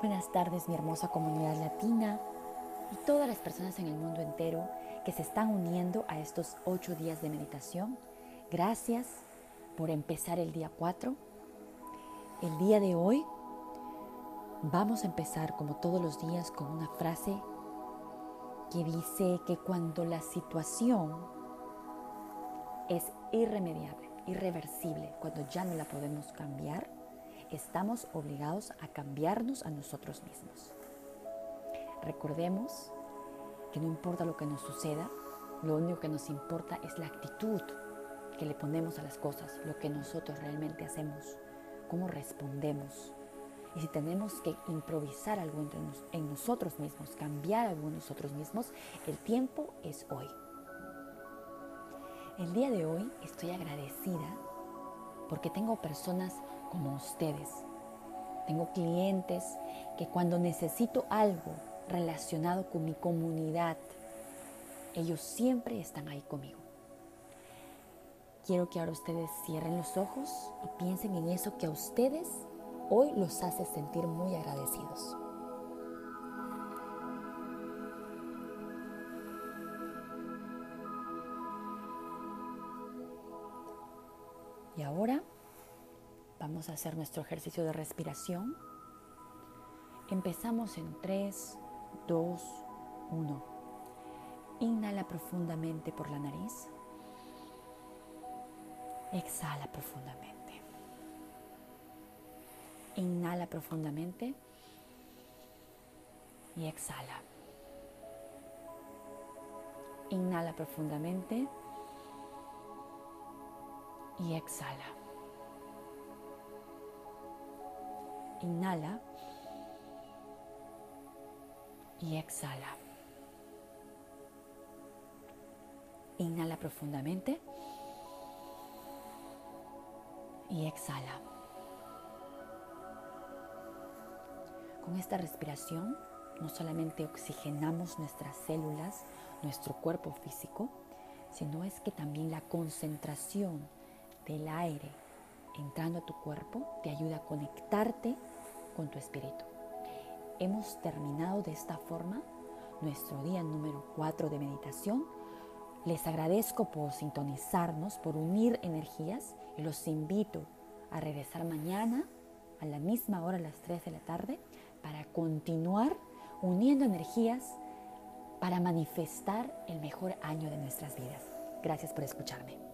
Buenas tardes mi hermosa comunidad latina y todas las personas en el mundo entero que se están uniendo a estos ocho días de meditación. Gracias por empezar el día 4. El día de hoy vamos a empezar como todos los días con una frase que dice que cuando la situación es irremediable, irreversible, cuando ya no la podemos cambiar, estamos obligados a cambiarnos a nosotros mismos. Recordemos que no importa lo que nos suceda, lo único que nos importa es la actitud que le ponemos a las cosas, lo que nosotros realmente hacemos, cómo respondemos. Y si tenemos que improvisar algo en nosotros mismos, cambiar algo en nosotros mismos, el tiempo es hoy. El día de hoy estoy agradecida porque tengo personas como ustedes. Tengo clientes que cuando necesito algo relacionado con mi comunidad, ellos siempre están ahí conmigo. Quiero que ahora ustedes cierren los ojos y piensen en eso que a ustedes hoy los hace sentir muy agradecidos. Y ahora vamos a hacer nuestro ejercicio de respiración. Empezamos en 3, 2, 1. Inhala profundamente por la nariz. Exhala profundamente. Inhala profundamente y exhala. Inhala profundamente y exhala. Inhala y exhala. Inhala profundamente y exhala. Con esta respiración no solamente oxigenamos nuestras células, nuestro cuerpo físico, sino es que también la concentración del aire entrando a tu cuerpo te ayuda a conectarte con tu espíritu. Hemos terminado de esta forma nuestro día número 4 de meditación. Les agradezco por sintonizarnos, por unir energías y los invito a regresar mañana a la misma hora, a las 3 de la tarde, para continuar uniendo energías para manifestar el mejor año de nuestras vidas. Gracias por escucharme.